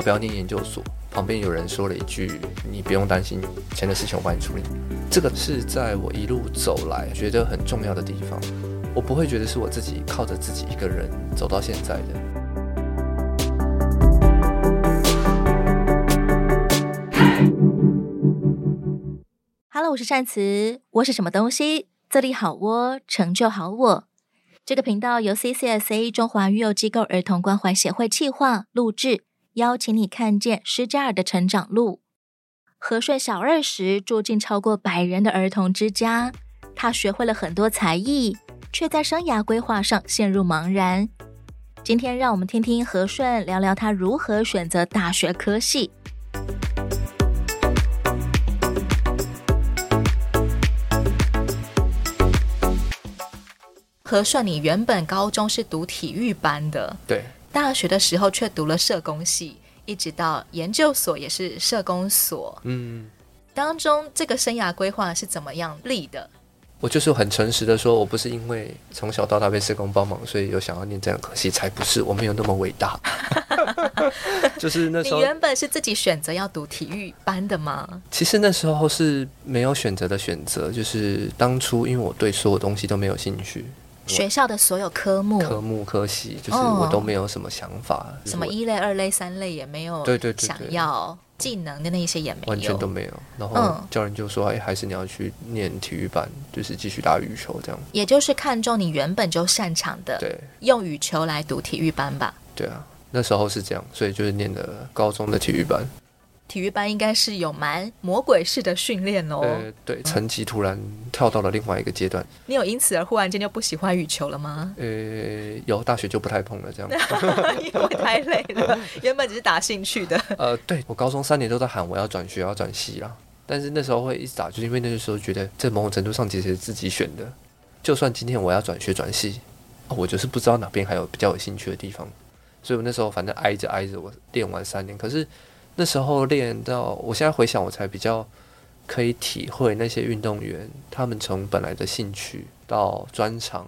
要不要念研究所，旁边有人说了一句：“你不用担心，钱的事情我帮你处理。”这个是在我一路走来觉得很重要的地方。我不会觉得是我自己靠着自己一个人走到现在的。Hello，我是善慈，我是什么东西？自立好我，成就好我。这个频道由 CCSA 中华育幼机构儿童关怀协会企划录制，邀请你看见施加尔的成长路。和顺小二时住进超过百人的儿童之家，他学会了很多才艺，却在生涯规划上陷入茫然。今天让我们听听和顺聊聊他如何选择大学科系。和顺，你原本高中是读体育班的，对，大学的时候却读了社工系，一直到研究所也是社工所。嗯，当中这个生涯规划是怎么样立的？我就是很诚实的说，我不是因为从小到大被社工帮忙，所以有想要念这样科系，才不是，我没有那么伟大。就是那时候，你原本是自己选择要读体育班的吗？其实那时候是没有选择的选择，就是当初因为我对所有东西都没有兴趣。学校的所有科目、科目、科系，就是我都没有什么想法，哦、什么一类、二类、三类也没有。对对对，想要技能的那些也没有，完全都没有。然后教练就说：“哎，还是你要去念体育班，就是继续打羽球这样。”也就是看中你原本就擅长的，对，用羽球来读体育班吧。对啊，那时候是这样，所以就是念的高中的体育班。体育班应该是有蛮魔鬼式的训练哦。呃，对，成绩突然跳到了另外一个阶段。你有因此而忽然间就不喜欢羽球了吗？呃，有，大学就不太碰了，这样。因为太累了，原本只是打兴趣的。呃，对，我高中三年都在喊我要转学，要转系啦。但是那时候会一直打，就是因为那个时候觉得在某种程度上其实是自己选的。就算今天我要转学转系，哦，我就是不知道哪边还有比较有兴趣的地方。所以我那时候反正挨着挨着，我练完三年，可是。那时候练到，我现在回想，我才比较可以体会那些运动员，他们从本来的兴趣到专长，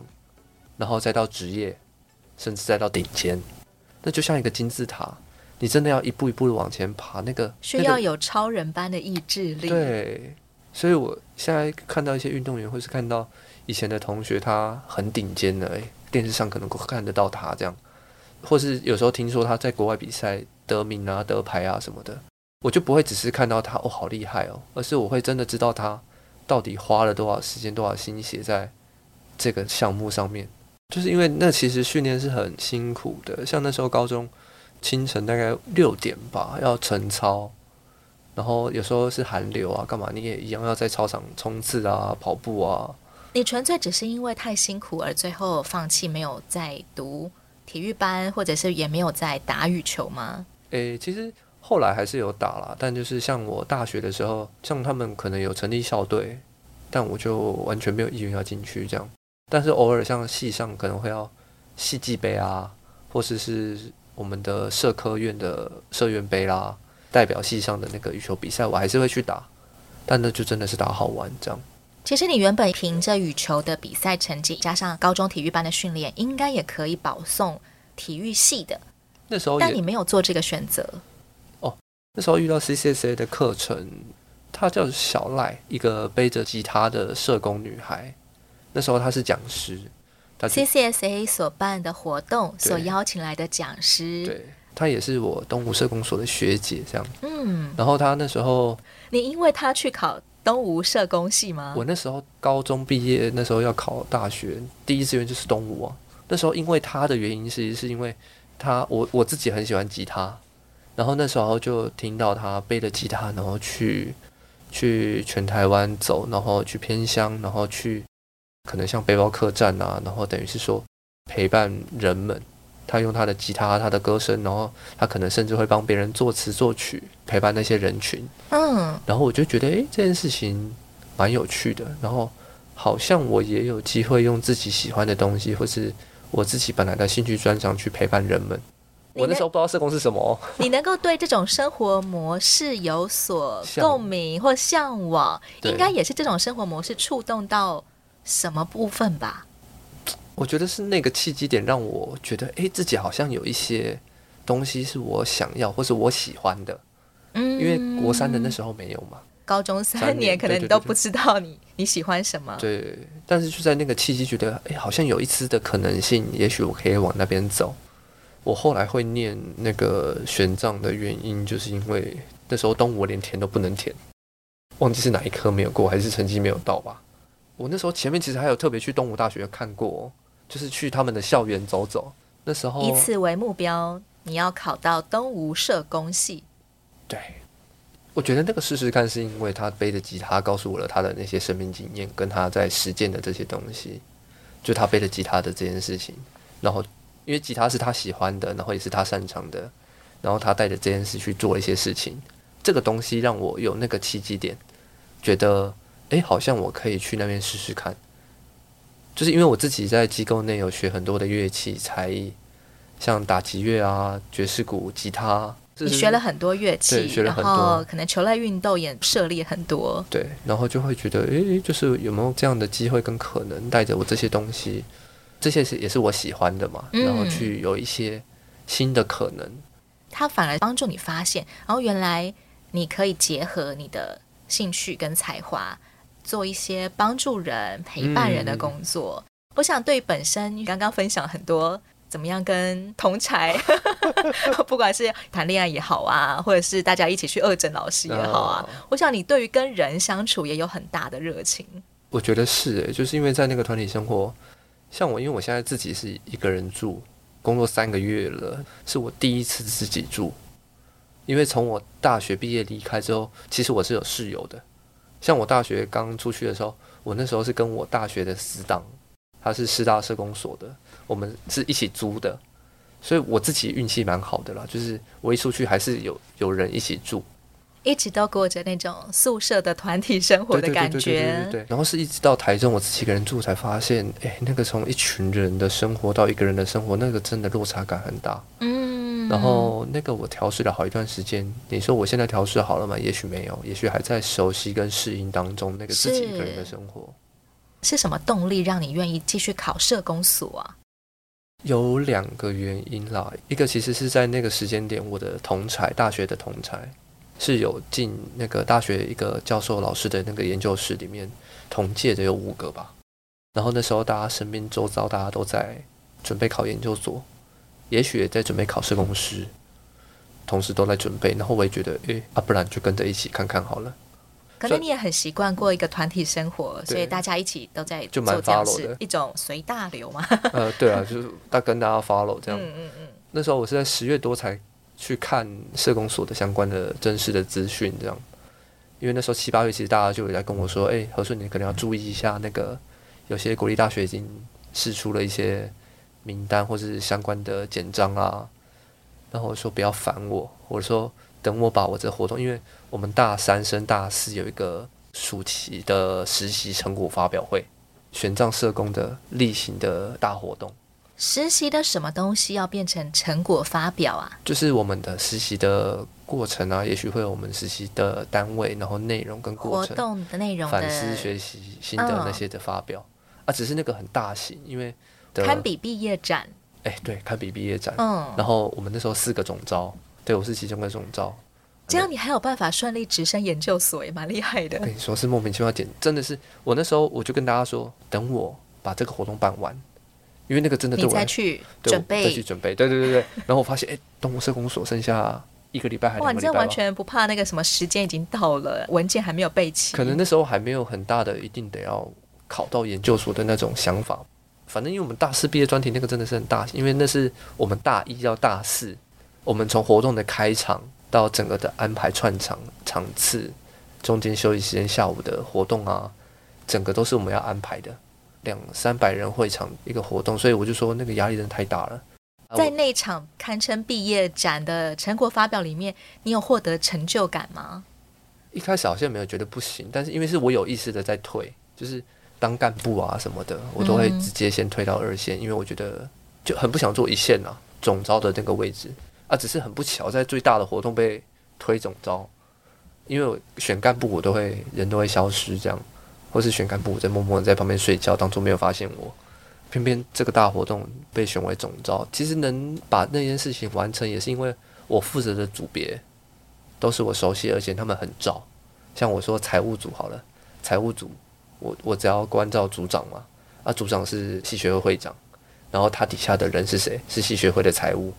然后再到职业，甚至再到顶尖，那就像一个金字塔，你真的要一步一步的往前爬，那个需要有超人般的意志力。对，所以我现在看到一些运动员，或是看到以前的同学，他很顶尖的，哎，电视上可能看得到他这样，或是有时候听说他在国外比赛。得名啊，得牌啊什么的，我就不会只是看到他哦，好厉害哦，而是我会真的知道他到底花了多少时间、多少心血在这个项目上面。就是因为那其实训练是很辛苦的，像那时候高中清晨大概六点吧要晨操，然后有时候是寒流啊，干嘛你也一样要在操场冲刺啊、跑步啊。你纯粹只是因为太辛苦而最后放弃，没有再读体育班，或者是也没有再打羽球吗？诶、其实后来还是有打啦，但就是像我大学的时候，像他们可能有成立校队，但我就完全没有意愿要进去这样。但是偶尔像系上可能会要系际杯啊，或者是，是我们的社科院的社院杯啦，代表系上的那个羽球比赛，我还是会去打。但那就真的是打好玩这样。其实你原本凭着羽球的比赛成绩，加上高中体育班的训练，应该也可以保送体育系的。那时候，但你没有做这个选择哦。那时候遇到 CCSA 的课程，她叫小赖，一个背着吉他的社工女孩。那时候她是讲师，CCSA 所办的活动所邀请来的讲师。对，她也是我东吴社工所的学姐，这样。嗯。然后她那时候，你因为她去考东吴社工系吗？我那时候高中毕业，那时候要考大学，第一志愿就是东吴啊。那时候因为她的原因，其实是因为。他我我自己很喜欢吉他，然后那时候就听到他背着吉他，然后去去全台湾走，然后去偏乡，然后去可能像背包客栈啊，然后等于是说陪伴人们。他用他的吉他，他的歌声，然后他可能甚至会帮别人作词作曲，陪伴那些人群。嗯，然后我就觉得，诶，这件事情蛮有趣的。然后好像我也有机会用自己喜欢的东西，或是。我自己本来的兴趣专长去陪伴人们，我那时候不知道社工是什么。你能够对这种生活模式有所 共鸣或向往，应该也是这种生活模式触动到什么部分吧？我觉得是那个契机点让我觉得，哎，自己好像有一些东西是我想要或是我喜欢的。嗯，因为国三的那时候没有嘛，高中，三年可能你都不知道你你喜欢什么。对，但是就在那个契机，觉得哎，好像有一丝的可能性，也许我可以往那边走。我后来会念那个玄奘的原因，就是因为那时候东吴我连填都不能填，忘记是哪一科没有过，还是成绩没有到吧。我那时候前面其实还有特别去东吴大学看过，就是去他们的校园走走。那时候以此为目标，你要考到东吴社工系。对，我觉得那个试试看，是因为他背着吉他告诉我了他的那些生命经验，跟他在实践的这些东西，就他背着吉他的这件事情，然后。因为吉他是他喜欢的，然后也是他擅长的，然后他带着这件事去做一些事情，这个东西让我有那个契机点，觉得诶，好像我可以去那边试试看。就是因为我自己在机构内有学很多的乐器才艺，像打击乐啊、爵士鼓、吉他。你学了很多乐器，学了很多，然后可能球类运动也涉猎很多。对，然后就会觉得，诶，就是有没有这样的机会跟可能，带着我这些东西。这些是也是我喜欢的嘛，然后去有一些新的可能，它反而帮助你发现，然后原来你可以结合你的兴趣跟才华，做一些帮助人、陪伴人的工作。嗯、我想对本身刚刚分享很多怎么样跟同才，不管是谈恋爱也好啊，或者是大家一起去恶整老师也好啊，我想你对于跟人相处也有很大的热情。我觉得是诶，就是因为在那个团体生活。像我，因为我现在自己是一个人住，工作三个月了，是我第一次自己住。因为从我大学毕业离开之后，其实我是有室友的。像我大学刚出去的时候，我那时候是跟我大学的死党，他是师大社工所的，我们是一起租的，所以我自己运气蛮好的啦，就是我一出去还是有有人一起住。一直都过着那种宿舍的团体生活的感觉，对对对对对。然后是一直到台中，我自己一个人住，才发现，哎，那个从一群人的生活到一个人的生活，那个真的落差感很大。嗯。然后那个我调试了好一段时间。你说我现在调试好了吗？也许没有，也许还在熟悉跟适应当中。那个自己一个人的生活是，是什么动力让你愿意继续考社工所啊？有两个原因啦。一个其实是在那个时间点，我的同才，大学的同才。是有进那个大学一个教授老师的那个研究室里面，同届的有五个吧。然后那时候大家身边周遭大家都在准备考研究所，也许也在准备考试公司，同时都在准备。然后我也觉得，诶，啊，不然就跟着一起看看好了。可能你也很习惯过一个团体生活，所以大家一起都在做这样子一种随大流嘛。呃，对啊，就是大跟大家 follow 这样。嗯嗯嗯。那时候我是在十月多才。去看社工所的相关的真实的资讯，这样，因为那时候七八月，其实大家就有在跟我说，哎、欸，和顺，你可能要注意一下，那个有些国立大学已经释出了一些名单或者是相关的简章啊，然后我说不要烦我，或者说等我把我这活动，因为我们大三升大四有一个暑期的实习成果发表会，玄奘社工的例行的大活动。实习的什么东西要变成成果发表啊？就是我们的实习的过程啊，也许会有我们实习的单位，然后内容跟过程、活动的内容、反思学习心得那些的发表、哦、啊，只是那个很大型，因为堪比毕业展。哎，对，堪比毕业展。嗯，然后我们那时候四个总召，对，我是其中的总招。这样你还有办法顺利直升研究所，也蛮厉害的。我跟你说是莫名其妙点，真的是我那时候我就跟大家说，等我把这个活动办完。因为那个真的对我，你再去准备，再去准备，对对对对。然后我发现，哎，东吴社工所剩下一个礼拜还拜。哇，你这完全不怕那个什么时间已经到了，文件还没有备齐。可能那时候还没有很大的一定得要考到研究所的那种想法。反正因为我们大四毕业专题那个真的是很大，因为那是我们大一到大四，我们从活动的开场到整个的安排串场场次，中间休息时间下午的活动啊，整个都是我们要安排的。两三百人会场一个活动，所以我就说那个压力真的太大了。在那场堪称毕业展的成果发表里面，你有获得成就感吗？一开始好像没有觉得不行，但是因为是我有意识的在退，就是当干部啊什么的，我都会直接先退到二线，嗯、因为我觉得就很不想做一线啊总招的那个位置啊，只是很不巧在最大的活动被推总招，因为我选干部我都会人都会消失这样。或是选干部我在默默在旁边睡觉，当作没有发现我。偏偏这个大活动被选为总招，其实能把那件事情完成，也是因为我负责的组别都是我熟悉，而且他们很照。像我说财务组好了，财务组我我只要关照组长嘛，啊，组长是系学会会长，然后他底下的人是谁？是系学会的财务，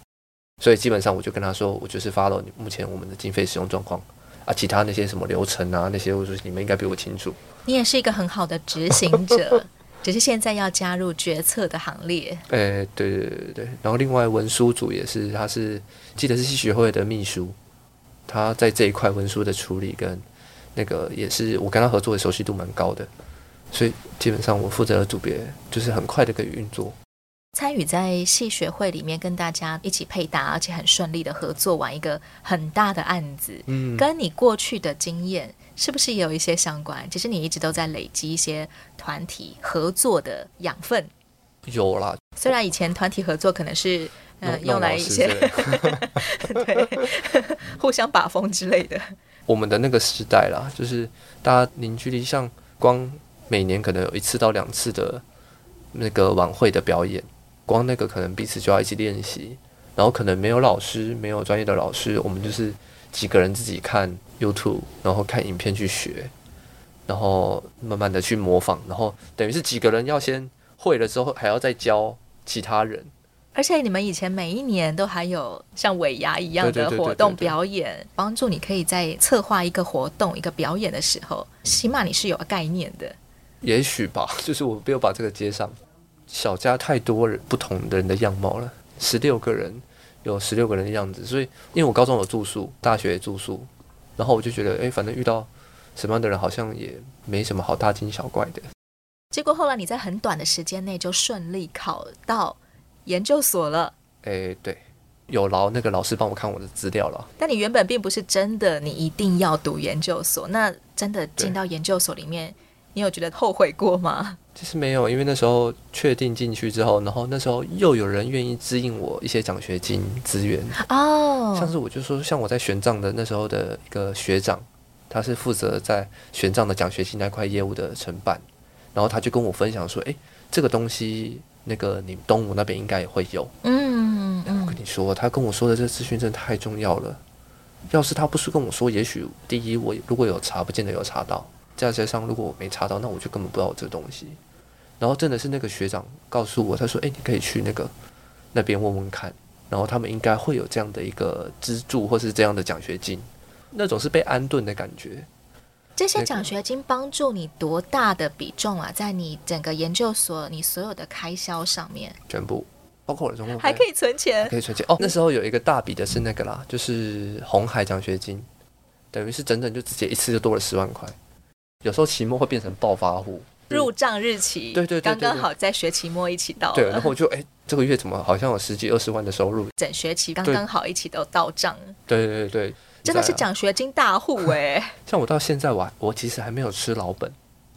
所以基本上我就跟他说，我就是 follow 目前我们的经费使用状况啊，其他那些什么流程啊，那些我说你们应该比我清楚。你也是一个很好的执行者，只是现在要加入决策的行列。诶、欸，对对对对，然后另外文书组也是，他是记得是系学会的秘书，他在这一块文书的处理跟。那个也是我跟他合作的熟悉度蛮高的，所以基本上我负责的组别就是很快的可以运作。参与在戏学会里面跟大家一起配搭，而且很顺利的合作完一个很大的案子，嗯，跟你过去的经验是不是也有一些相关？其实你一直都在累积一些团体合作的养分。有啦，虽然以前团体合作可能是嗯用来一些 对互相把风之类的。我们的那个时代啦，就是大家凝聚力，像光每年可能有一次到两次的那个晚会的表演，光那个可能彼此就要一起练习，然后可能没有老师，没有专业的老师，我们就是几个人自己看 YouTube，然后看影片去学，然后慢慢的去模仿，然后等于是几个人要先会了之后，还要再教其他人。而且你们以前每一年都还有像尾牙一样的活动表演，帮助你可以在策划一个活动、一个表演的时候，起码你是有概念的。也许吧，就是我没有把这个接上。小家太多人不同的人的样貌了，十六个人有十六个人的样子，所以因为我高中有住宿，大学也住宿，然后我就觉得，哎，反正遇到什么样的人，好像也没什么好大惊小怪的。结果后来你在很短的时间内就顺利考到。研究所了，诶，对，有劳那个老师帮我看我的资料了。但你原本并不是真的，你一定要读研究所。那真的进到研究所里面，你有觉得后悔过吗？其实没有，因为那时候确定进去之后，然后那时候又有人愿意支应我一些奖学金资源哦。像是我就说，像我在玄奘的那时候的一个学长，他是负责在玄奘的奖学金那块业务的承办，然后他就跟我分享说，诶，这个东西。那个你东吴那边应该也会有，嗯，嗯，我跟你说，他跟我说的这个资讯真的太重要了。要是他不是跟我说，也许第一我如果有查，不见得有查到；再加上如果我没查到，那我就根本不知道我这个东西。然后真的是那个学长告诉我，他说：“哎，你可以去那个那边问问看，然后他们应该会有这样的一个资助，或是这样的奖学金，那种是被安顿的感觉。”这些奖学金帮助你多大的比重啊？在你整个研究所，你所有的开销上面，全部包括我的中共还可以存钱，可以存钱哦。那时候有一个大笔的是那个啦，就是红海奖学金，等于是整整就直接一次就多了十万块。有时候期末会变成暴发户，入账日期对对对，刚刚好在学期末一起到，对，然后就哎，这个月怎么好像有十几二十万的收入？整学期刚刚好一起都到账，对对对对。真的是奖学金大户哎、欸！像我到现在我我其实还没有吃老本，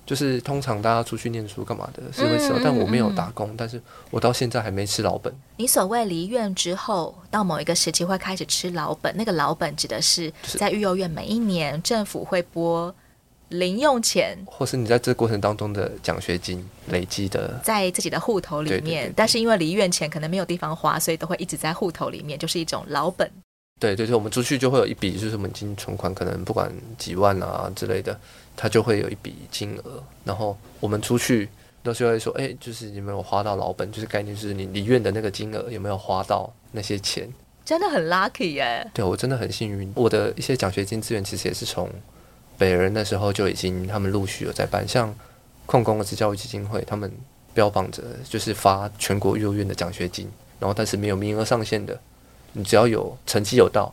就是通常大家出去念书干嘛的，是会吃，但我没有打工，但是我到现在还没吃老本。你所谓离院之后到某一个时期会开始吃老本，那个老本指的是在育幼院每一年政府会拨零用钱，或是你在这个过程当中的奖学金累积的，在自己的户头里面。对对对对，但是因为离院前可能没有地方花，所以都会一直在户头里面，就是一种老本。对对对，我们出去就会有一笔，就是我们金存款，可能不管几万啊之类的，它就会有一笔金额。然后我们出去都是会说，哎，就是有没有花到老本，就是概念就是你离院的那个金额有没有花到那些钱，真的很 lucky 耶。对，我真的很幸运，我的一些奖学金资源其实也是从北人那时候就已经他们陆续有在办，像矿工儿童教育基金会，他们标榜着就是发全国幼儿园的奖学金，然后但是没有名额上限的。你只要有成绩有到，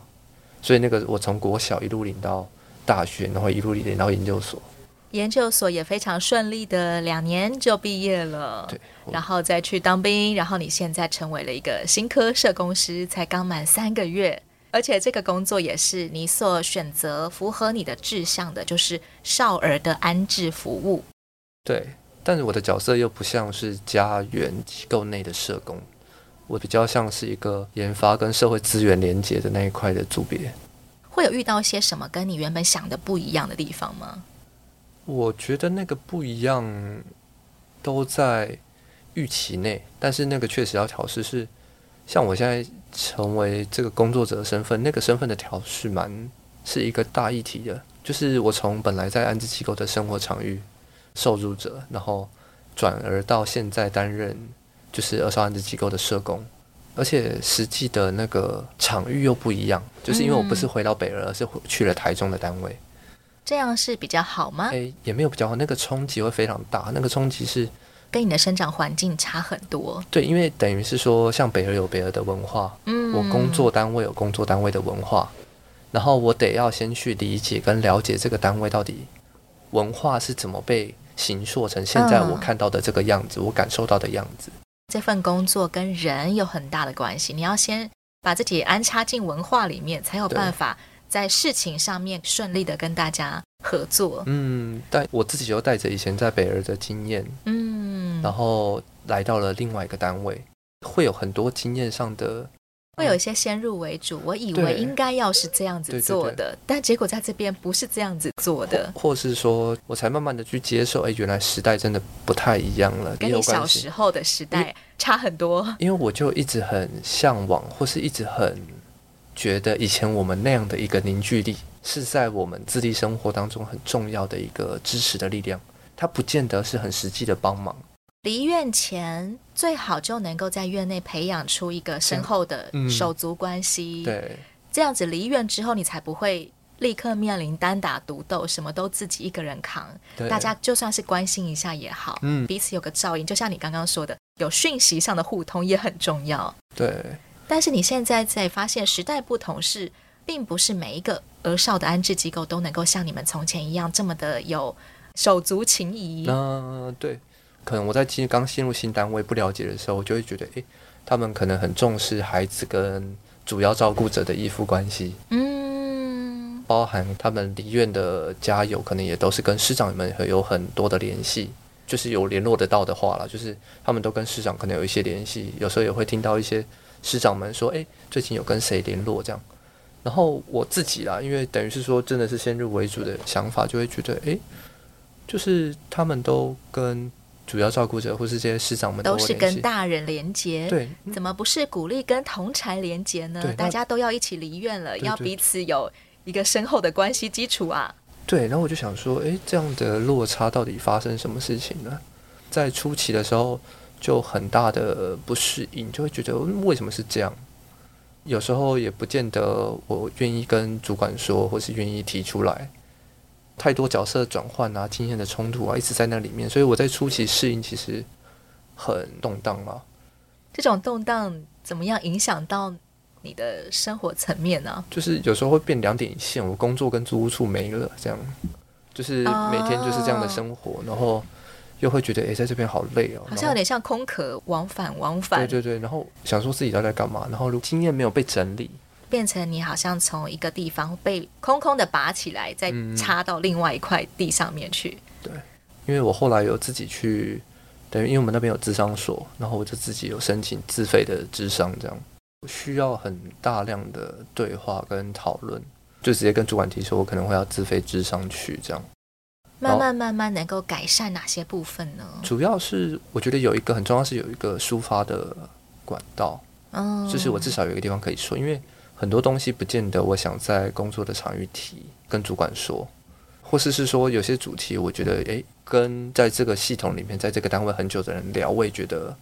所以那个我从国小一路领到大学，然后一路领到研究所，研究所也非常顺利的两年就毕业了。对，然后再去当兵，然后你现在成为了一个新科社工师，才刚满三个月，而且这个工作也是你所选择符合你的志向的，就是少儿的安置服务。对，但是我的角色又不像是家园机构内的社工。我比较像是一个研发跟社会资源连接的那一块的组别，会有遇到一些什么跟你原本想的不一样的地方吗？我觉得那个不一样都在预期内，但是那个确实要调试是，像我现在成为这个工作者的身份，那个身份的调试蛮是一个大议题的，就是我从本来在安置机构的生活场域受助者，然后转而到现在担任就是二少安置机构的社工，而且实际的那个场域又不一样，就是因为我不是回到北儿，而是去了台中的单位，这样是比较好吗？诶，也没有比较好，那个冲击会非常大，那个冲击是。跟你的生长环境差很多，对，因为等于是说，像北儿有北儿的文化，嗯，我工作单位有工作单位的文化，然后我得要先去理解跟了解这个单位到底文化是怎么被形塑成现在我看到的这个样子，嗯，我感受到的样子。这份工作跟人有很大的关系，你要先把自己安插进文化里面，才有办法在事情上面顺利的跟大家合作。嗯，但我自己又带着以前在北儿的经验，嗯。然后来到了另外一个单位，会有很多经验上的，会有一些先入为主。我以为应该要是这样子做的，对对对，但结果在这边不是这样子做的，或，或是说我才慢慢的去接受，哎，原来时代真的不太一样了，跟你小时候的时代差很多。因为我就一直很向往，或是一直很觉得以前我们那样的一个凝聚力，是在我们自立生活当中很重要的一个支持的力量，它不见得是很实际的帮忙。离院前最好就能够在院内培养出一个深厚的手足关系，嗯、对，这样子离院之后你才不会立刻面临单打独斗，什么都自己一个人扛。大家就算是关心一下也好，嗯，彼此有个照应，就像你刚刚说的，有讯息上的互通也很重要。对，但是你现在在发现时代不同是，并不是每一个儿少的安置机构都能够像你们从前一样这么的有手足情谊。嗯、呃，对。可能我在进刚进入新单位不了解的时候，我就会觉得，诶，他们可能很重视孩子跟主要照顾者的依附关系，嗯，包含他们离院的家友，可能也都是跟师长们有很多的联系，就是有联络得到的话了，就是他们都跟师长可能有一些联系，有时候也会听到一些师长们说，诶，最近有跟谁联络这样。然后我自己啦，因为等于是说真的是先入为主的想法，就会觉得，诶，就是他们都跟。主要照顾者或是这些师长们都是跟大人连接，对，怎么不是鼓励跟同才连接呢？大家都要一起离院了，要彼此有一个深厚的关系基础啊。对，然后我就想说，诶，这样的落差到底发生什么事情呢？在初期的时候就很大的不适应，就会觉得为什么是这样？有时候也不见得我愿意跟主管说，或是愿意提出来。太多角色转换啊，经验的冲突啊，一直在那里面，所以我在初期适应其实很动荡啊。这种动荡怎么样影响到你的生活层面呢？啊？就是有时候会变两点一线，我工作跟租屋处没了，这样就是每天就是这样的生活，哦、然后又会觉得哎，在这边好累哦，好像有点像空壳往返往返。对对对，然后想说自己到底在干嘛，然后如经验没有被整理。变成你好像从一个地方被空空的拔起来，再插到另外一块地上面去。对，因为我后来有自己去，等于因为我们那边有智商所，然后我就自己有申请自费的智商，这样需要很大量的对话跟讨论，就直接跟主管提说，我可能会要自费智商去这样。慢慢慢慢能够改善哪些部分呢？主要是我觉得有一个很重要是有一个抒发的管道，嗯，就是我至少有一个地方可以说，因为。很多东西不见得我想在工作的场域提，跟主管说，或是是说有些主题，我觉得诶，跟在这个系统里面，在这个单位很久的人聊，我也觉得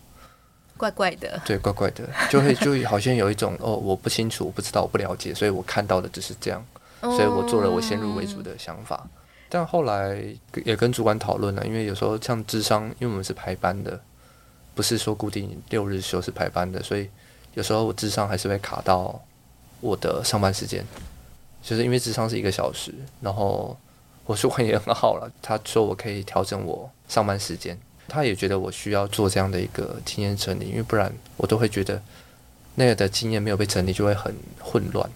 怪怪的。对，怪怪的，就会就好像有一种 哦，我不清楚，我不知道，我不了解，所以我看到的只是这样，所以我做了我先入为主的想法。但后来也跟主管讨论了，因为有时候像智商，因为我们是排班的，不是说固定六日休是排班的，所以有时候我智商还是会卡到。我的上班时间，就是因为智商是一个小时，然后我说我也很好了，他说我可以调整我上班时间，他也觉得我需要做这样的一个经验整理，因为不然我都会觉得那个的经验没有被整理，就会很混乱。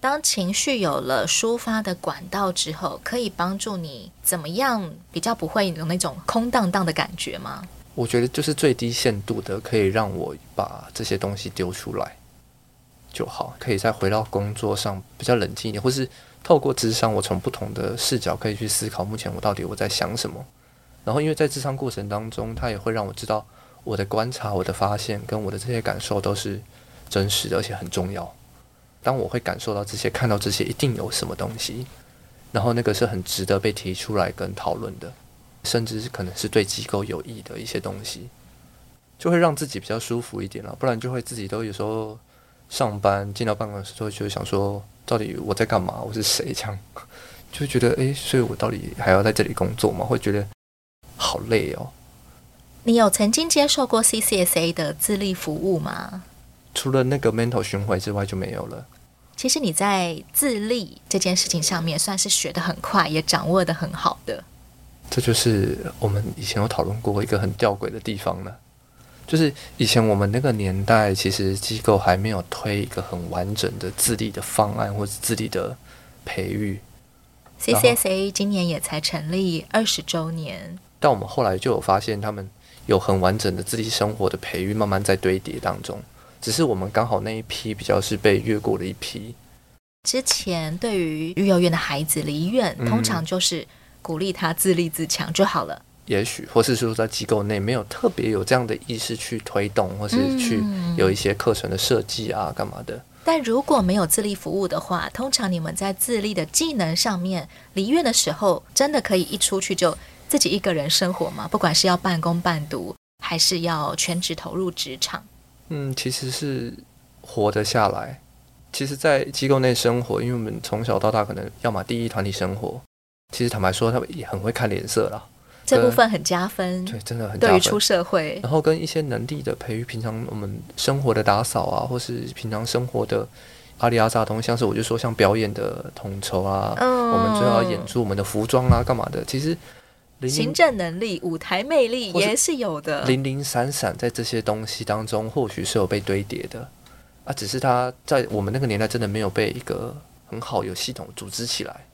当情绪有了抒发的管道之后，可以帮助你怎么样比较不会有那种空荡荡的感觉吗？我觉得就是最低限度的，可以让我把这些东西丢出来。就好，可以再回到工作上比较冷静一点，或是透过智商，我从不同的视角可以去思考，目前我到底我在想什么。然后，因为在智商过程当中，他也会让我知道我的观察、我的发现跟我的这些感受都是真实的，而且很重要。当我会感受到这些、看到这些，一定有什么东西，然后那个是很值得被提出来跟讨论的，甚至是可能是对机构有益的一些东西，就会让自己比较舒服一点了。不然就会自己都有时候上班进到办公室都会觉得想说，到底我在干嘛？我是谁？这样 就会觉得，诶，所以我到底还要在这里工作吗？会觉得好累哦。你有曾经接受过 CCSA 的自立服务吗？除了那个 mental 巡回之外就没有了。其实你在自立这件事情上面算是学得很快，也掌握得很好的。这就是我们以前有讨论过一个很吊诡的地方呢，就是以前我们那个年代，其实机构还没有推一个很完整的自立的方案或者自立的培育。CCSA 今年也才成立二十周年，但我们后来就有发现他们。有很完整的自立生活的培育，慢慢在堆叠当中。只是我们刚好那一批比较是被越过的一批。之前对于育幼院的孩子离院，通常就是鼓励他自立自强就好了。也许，或是说在机构内没有特别有这样的意识去推动，或是去有一些课程的设计啊，干嘛的。但如果没有自立服务的话，通常你们在自立的技能上面，离院的时候，真的可以一出去就。自己一个人生活吗？不管是要半工半读，还是要全职投入职场，嗯，其实是活得下来。其实，在机构内生活，因为我们从小到大可能要么第一团体生活，其实坦白说，他们也很会看脸色啦。这部分很加分，对，真的很加分。对于出社会，然后跟一些能力的培育，平常我们生活的打扫啊，或是平常生活的阿里阿扎东西，像是我就说像表演的统筹啊，嗯，我们就要演出我们的服装啊，干嘛的，其实。行政能力、舞台魅力也是有的，零零散散在这些东西当中，或许是有被堆叠的啊。只是他在我们那个年代真的没有被一个很好有系统组织起来，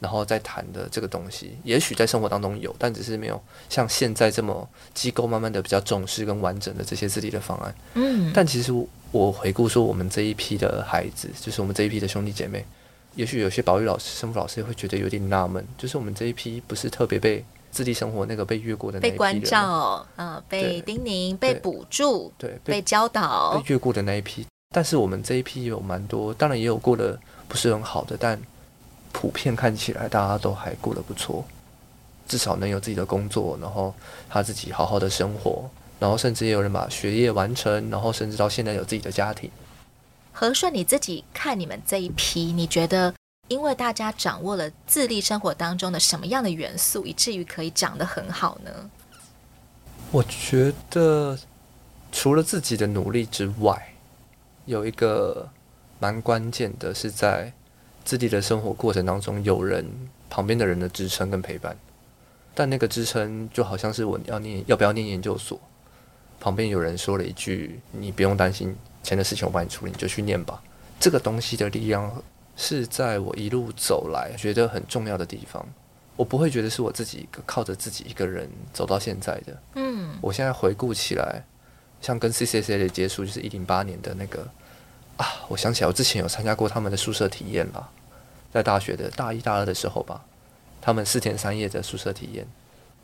然后再谈的这个东西，也许在生活当中有，但只是没有像现在这么机构慢慢的比较重视跟完整的这些自立的方案。嗯，但其实我回顾说，我们这一批的孩子，就是我们这一批的兄弟姐妹，也许有些保育老师、生辅老师也会觉得有点纳闷，就是我们这一批不是特别被。自立生活那个被越过的那一批人，被关照，嗯、呃，被叮咛，被补助，对，被，被教导，被越过的那一批。但是我们这一批有蛮多，当然也有过得不是很好的，但普遍看起来大家都还过得不错，至少能有自己的工作，然后他自己好好的生活，然后甚至也有人把学业完成，然后甚至到现在有自己的家庭。和顺，你自己看你们这一批，你觉得？因为大家掌握了自立生活当中的什么样的元素，以至于可以长得很好呢？我觉得除了自己的努力之外，有一个蛮关键的是在自己的生活过程当中，有人旁边的人的支撑跟陪伴。但那个支撑就好像是我要念要不要念研究所，旁边有人说了一句：“你不用担心钱的事情，我帮你处理，你就去念吧。”这个东西的力量。是在我一路走来觉得很重要的地方，我不会觉得是我自己靠着自己一个人走到现在的。嗯，我现在回顾起来，像跟 CCCA 的接触就是一零八年的那个啊，我想起来我之前有参加过他们的宿舍体验吧，在大学的大一大二的时候吧，他们四天三夜的宿舍体验，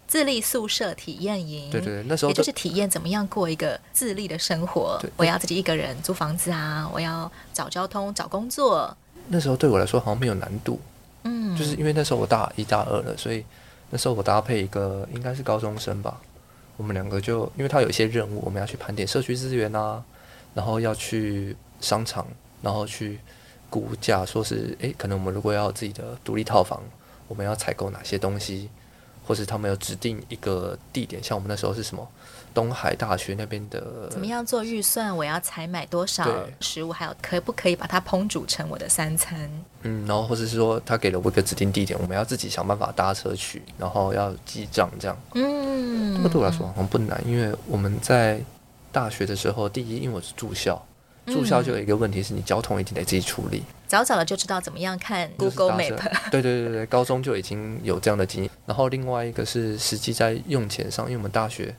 自立宿舍体验营。对对对，那时候也就是体验怎么样过一个自立的生活。我要自己一个人租房子啊，我要找交通、找工作。那时候对我来说好像没有难度，嗯，就是因为那时候我大一大二了，所以那时候我搭配一个应该是高中生吧，我们两个就因为他有一些任务，我们要去盘点社区资源啊，然后要去商场，然后去估价，说是诶，可能我们如果要自己的独立套房，我们要采购哪些东西，或是他们有指定一个地点，像我们那时候是什么？东海大学那边的怎么样做预算？我要采买多少食物？还有可不可以把它烹煮成我的三餐？嗯，然后或者是说他给了我一个指定地点，我们要自己想办法搭车去，然后要记账这样。嗯，这个对我来说好像不难，因为我们在大学的时候，第一，因为我是住校，住校就有一个问题是你交通一定得自己处理。早早的就知道怎么样看 Google Map。对 对对对，高中就已经有这样的经验。然后另外一个是实际在用钱上，因为我们大学。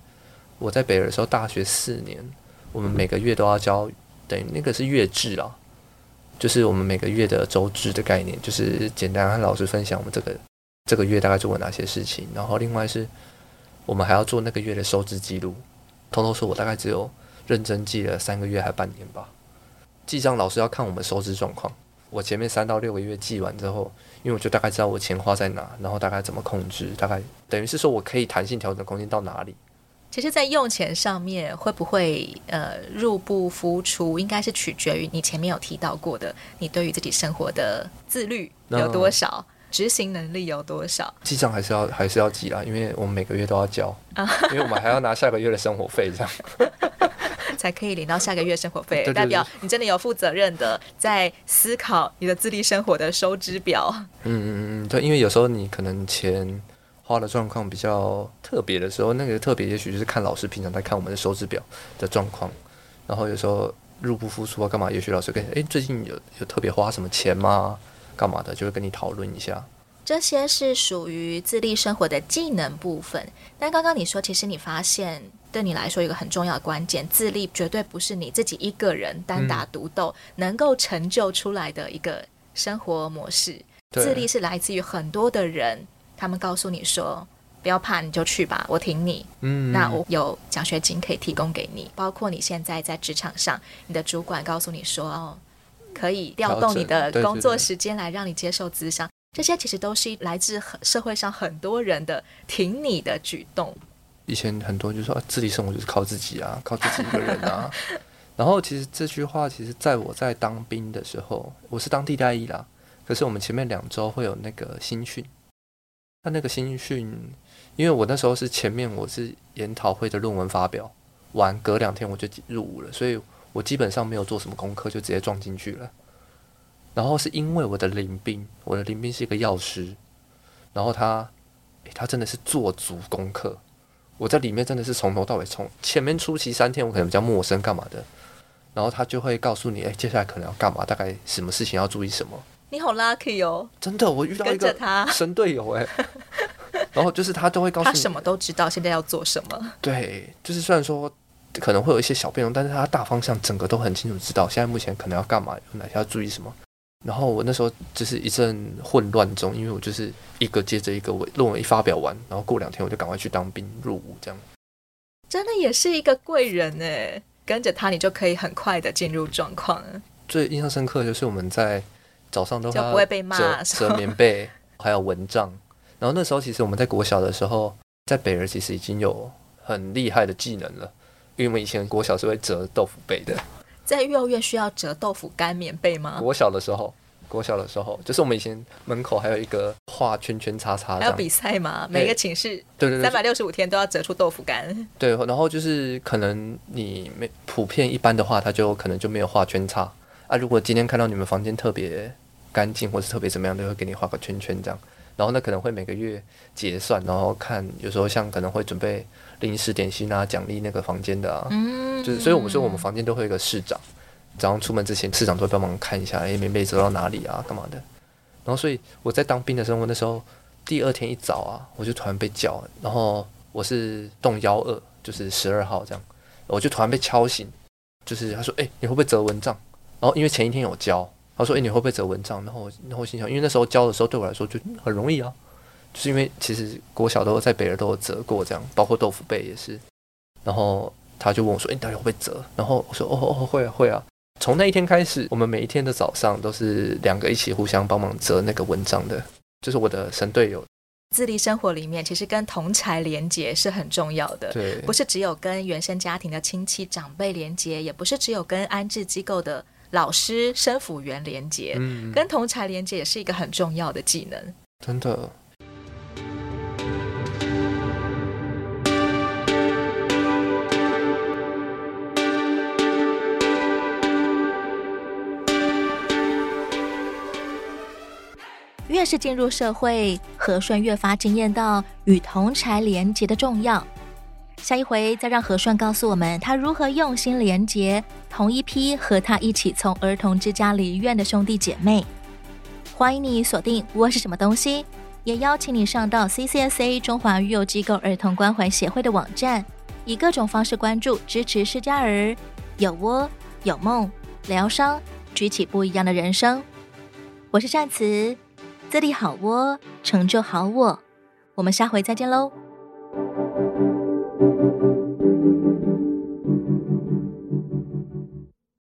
我在北儿的时候，大学四年，我们每个月都要交，等于那个是月制啊，就是我们每个月的周制的概念，就是简单和老师分享我们这个这个月大概做过哪些事情，然后另外是，我们还要做那个月的收支记录，偷偷说，我大概只有认真记了三个月还半年吧。记账老师要看我们收支状况，我前面三到六个月记完之后，因为我就大概知道我钱花在哪，然后大概怎么控制，大概等于是说我可以弹性调整空间到哪里。其实，在用钱上面会不会呃入不敷出，应该是取决于你前面有提到过的，你对于自己生活的自律有多少，执行能力有多少。记账还是要还是要记啦，因为我们每个月都要交，因为我们还要拿下个月的生活费，这样 才可以领到下个月生活费。代表你真的有负责任的在思考你的自立生活的收支表。嗯嗯嗯，对，因为有时候你可能钱。花的状况比较特别的时候，那个特别也许就是看老师平常在看我们的收支表的状况，然后有时候入不敷出啊，干嘛？也许老师跟你，诶，最近有有特别花什么钱吗？干嘛的？就会跟你讨论一下。这些是属于自立生活的技能部分。但刚刚你说，其实你发现对你来说一个很重要的关键，自立绝对不是你自己一个人单打独斗能够成就出来的一个生活模式。自立是来自于很多的人。他们告诉你说：“不要怕，你就去吧，我挺你。”嗯，那我有奖学金可以提供给你，包括你现在在职场上，你的主管告诉你说：“哦，可以调动你的工作时间来让你接受咨商。”这些其实都是来自很社会上很多人的挺你的举动。以前很多就说：“自己生活就是靠自己啊，靠自己一个人啊。”然后其实这句话，其实在我在当兵的时候，我是当地代役啦。可是我们前面两周会有那个新训。他那个新训，因为我那时候是前面我是研讨会的论文发表完，隔两天我就入伍了，所以我基本上没有做什么功课，就直接撞进去了。然后是因为我的林兵，我的林兵是一个药师，然后他，诶，他真的是做足功课。我在里面真的是从头到尾，从前面初期三天我可能比较陌生，干嘛的，然后他就会告诉你，诶，接下来可能要干嘛，大概什么事情要注意什么。你好 lucky 哦！真的，我遇到一个神队友哎，然后就是他都会告诉你，他什么都知道，现在要做什么。对，就是虽然说可能会有一些小变动，但是他大方向整个都很清楚知道，现在目前可能要干嘛，有哪些要注意什么。然后我那时候就是一阵混乱中，因为我就是一个接着一个，我论文一发表完，然后过两天我就赶快去当兵入伍，这样。真的也是一个贵人哎，跟着他你就可以很快的进入状况。最印象深刻就是我们在。早上都会被骂折棉被，还有蚊帐。然后那时候其实我们在国小的时候，在北儿其实已经有很厉害的技能了，因为我们以前国小是会折豆腐被的。在幼儿园需要折豆腐干棉被吗？我小的时候，我小的时候，就是我们以前门口还有一个画圈圈叉叉，还有比赛吗？每个寝室对对对，三百六十五天都要折出豆腐干。对，然后就是可能你没普遍一般的话，他就可能就没有画圈叉啊。如果今天看到你们房间特别。干净或是特别怎么样，都会给你画个圈圈这样。然后呢，可能会每个月结算，然后看有时候像可能会准备零食点心啊，奖励那个房间的啊。嗯。就是，所以我们说我们房间都会有一个市长，早上出门之前，市长都会帮忙看一下，哎，棉被走到哪里啊，干嘛的。然后，所以我在当兵的时候，我那时候第二天一早啊，我就突然被叫，然后我是栋幺二，就是十二号这样，我就突然被敲醒，就是他说，哎，你会不会折蚊帐？然后因为前一天有交。他说：“诶、欸，你会不会折蚊帐？”然后，然后心想，因为那时候教的时候对我来说就很容易啊，就是因为其实国小都在北儿都有折过这样，包括豆腐被也是。然后他就问我说：“诶、欸，你到底会不会折？”然后我说：“哦哦，会啊会啊。”从那一天开始，我们每一天的早上都是两个一起互相帮忙折那个蚊帐的，就是我的神队友。自立生活里面，其实跟同才连结是很重要的，对，不是只有跟原生家庭的亲戚长辈连结，也不是只有跟安置机构的。老师、生辅员连接，嗯，跟同才连接也是一个很重要的技能。真的。越是进入社会，和顺越发惊艳到与同才连接的重要。下一回再让和顺告诉我们，他如何用心连结同一批和他一起从儿童之家离院的兄弟姐妹。欢迎你锁定窝是什么东西，也邀请你上到 CCSA 中华育幼机构儿童关怀协会的网站，以各种方式关注支持施加儿，有窝有梦，疗伤，举起不一样的人生。我是善慈，自立好窝，成就好我。我们下回再见喽。